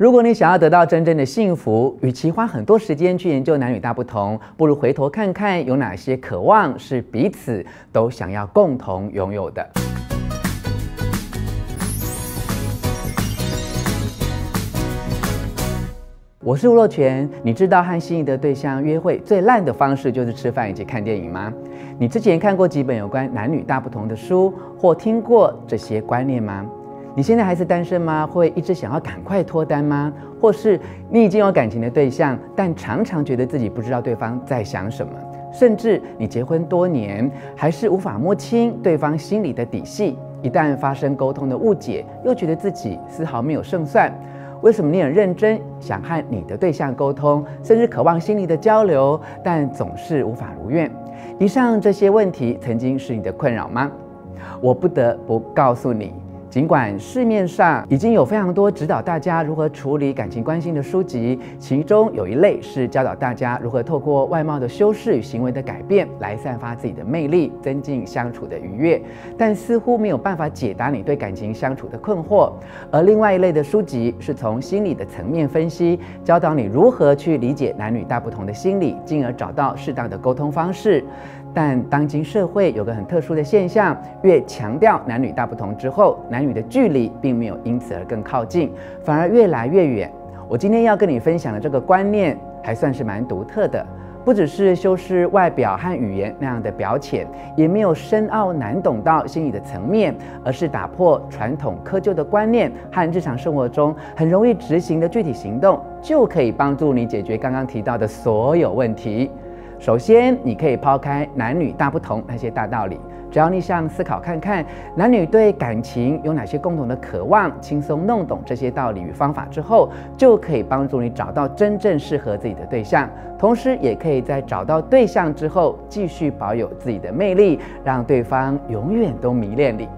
如果你想要得到真正的幸福，与其花很多时间去研究男女大不同，不如回头看看有哪些渴望是彼此都想要共同拥有的。我是吴若权，你知道和心仪的对象约会最烂的方式就是吃饭以及看电影吗？你之前看过几本有关男女大不同的书，或听过这些观念吗？你现在还是单身吗？会一直想要赶快脱单吗？或是你已经有感情的对象，但常常觉得自己不知道对方在想什么？甚至你结婚多年，还是无法摸清对方心里的底细？一旦发生沟通的误解，又觉得自己丝毫没有胜算？为什么你很认真想和你的对象沟通，甚至渴望心灵的交流，但总是无法如愿？以上这些问题曾经是你的困扰吗？我不得不告诉你。尽管市面上已经有非常多指导大家如何处理感情关系的书籍，其中有一类是教导大家如何透过外貌的修饰与行为的改变来散发自己的魅力，增进相处的愉悦，但似乎没有办法解答你对感情相处的困惑。而另外一类的书籍是从心理的层面分析，教导你如何去理解男女大不同的心理，进而找到适当的沟通方式。但当今社会有个很特殊的现象，越强调男女大不同之后，男女的距离并没有因此而更靠近，反而越来越远。我今天要跟你分享的这个观念，还算是蛮独特的，不只是修饰外表和语言那样的表浅，也没有深奥难懂到心理的层面，而是打破传统窠臼的观念和日常生活中很容易执行的具体行动，就可以帮助你解决刚刚提到的所有问题。首先，你可以抛开男女大不同那些大道理，只要你想思考看看，男女对感情有哪些共同的渴望，轻松弄懂这些道理与方法之后，就可以帮助你找到真正适合自己的对象。同时，也可以在找到对象之后，继续保有自己的魅力，让对方永远都迷恋你。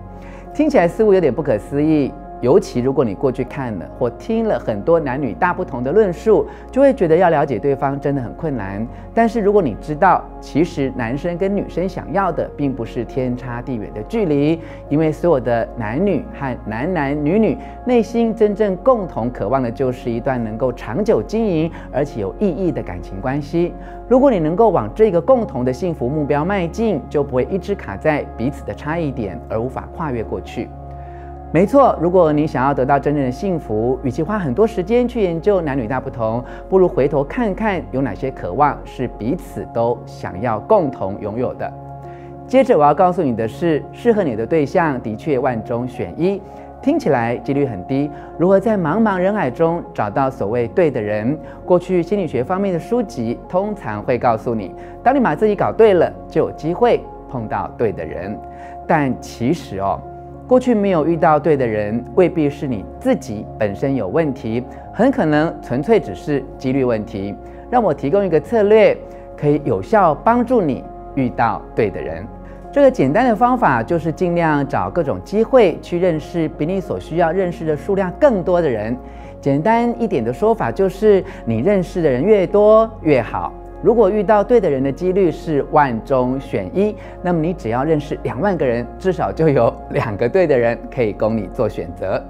听起来似乎有点不可思议。尤其如果你过去看了或听了很多男女大不同的论述，就会觉得要了解对方真的很困难。但是如果你知道，其实男生跟女生想要的并不是天差地远的距离，因为所有的男女和男男女女内心真正共同渴望的就是一段能够长久经营而且有意义的感情关系。如果你能够往这个共同的幸福目标迈进，就不会一直卡在彼此的差异点而无法跨越过去。没错，如果你想要得到真正的幸福，与其花很多时间去研究男女大不同，不如回头看看有哪些渴望是彼此都想要共同拥有的。接着我要告诉你的是，适合你的对象的确万中选一，听起来几率很低。如何在茫茫人海中找到所谓对的人？过去心理学方面的书籍通常会告诉你，当你把自己搞对了，就有机会碰到对的人。但其实哦。过去没有遇到对的人，未必是你自己本身有问题，很可能纯粹只是几率问题。让我提供一个策略，可以有效帮助你遇到对的人。这个简单的方法就是尽量找各种机会去认识比你所需要认识的数量更多的人。简单一点的说法就是，你认识的人越多越好。如果遇到对的人的几率是万中选一，那么你只要认识两万个人，至少就有两个对的人可以供你做选择。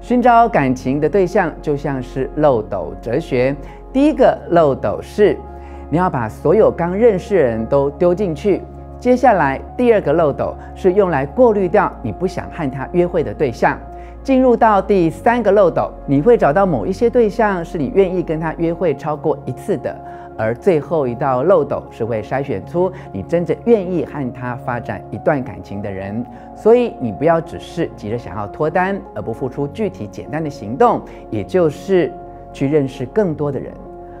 寻找感情的对象就像是漏斗哲学，第一个漏斗是你要把所有刚认识的人都丢进去，接下来第二个漏斗是用来过滤掉你不想和他约会的对象。进入到第三个漏斗，你会找到某一些对象是你愿意跟他约会超过一次的。而最后一道漏斗是会筛选出你真正愿意和他发展一段感情的人，所以你不要只是急着想要脱单，而不付出具体简单的行动，也就是去认识更多的人。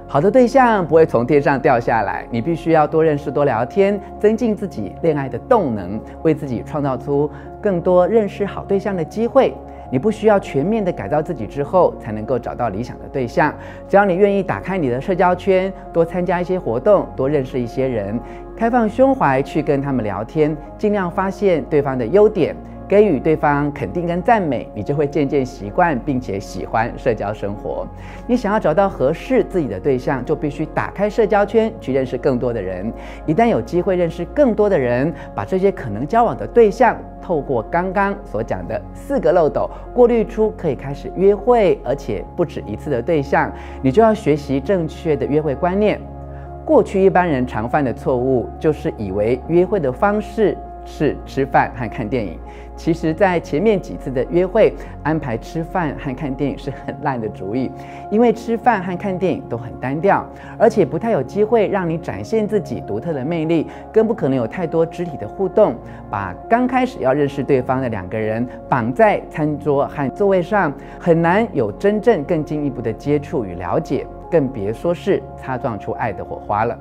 好的对象不会从天上掉下来，你必须要多认识、多聊天，增进自己恋爱的动能，为自己创造出更多认识好对象的机会。你不需要全面的改造自己之后才能够找到理想的对象，只要你愿意打开你的社交圈，多参加一些活动，多认识一些人，开放胸怀去跟他们聊天，尽量发现对方的优点，给予对方肯定跟赞美，你就会渐渐习惯并且喜欢社交生活。你想要找到合适自己的对象，就必须打开社交圈，去认识更多的人。一旦有机会认识更多的人，把这些可能交往的对象，透过刚刚所讲的四个漏斗，过滤出可以开始约会，而且不止一次的对象，你就要学习正确的约会观念。过去一般人常犯的错误，就是以为约会的方式是吃饭和看电影。其实，在前面几次的约会安排吃饭和看电影是很烂的主意，因为吃饭和看电影都很单调，而且不太有机会让你展现自己独特的魅力，更不可能有太多肢体的互动。把刚开始要认识对方的两个人绑在餐桌和座位上，很难有真正更进一步的接触与了解，更别说是擦撞出爱的火花了。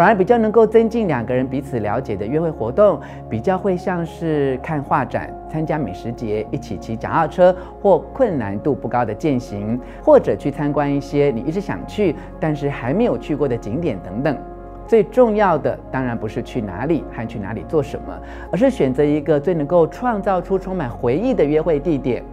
反而比较能够增进两个人彼此了解的约会活动，比较会像是看画展、参加美食节、一起骑脚踏车或困难度不高的健行，或者去参观一些你一直想去但是还没有去过的景点等等。最重要的当然不是去哪里和去哪里做什么，而是选择一个最能够创造出充满回忆的约会地点。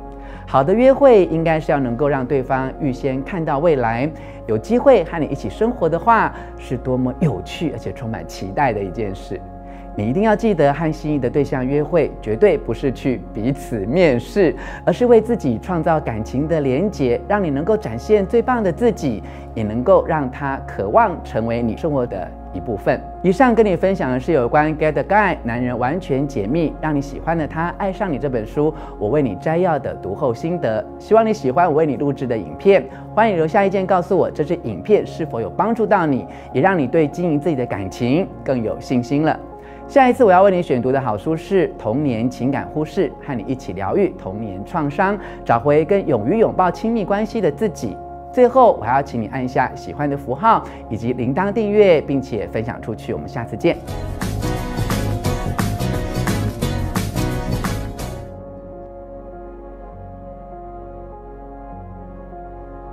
好的约会应该是要能够让对方预先看到未来，有机会和你一起生活的话，是多么有趣而且充满期待的一件事。你一定要记得，和心仪的对象约会，绝对不是去彼此面试，而是为自己创造感情的连结，让你能够展现最棒的自己，也能够让他渴望成为你生活的一部分。以上跟你分享的是有关《Get Guy》男人完全解密，让你喜欢的他爱上你这本书，我为你摘要的读后心得。希望你喜欢我为你录制的影片，欢迎留下意见告诉我，这支影片是否有帮助到你，也让你对经营自己的感情更有信心了。下一次我要为你选读的好书是《童年情感忽视》，和你一起疗愈童年创伤，找回跟勇于拥抱亲密关系的自己。最后，我还要请你按一下喜欢的符号以及铃铛订阅，并且分享出去。我们下次见。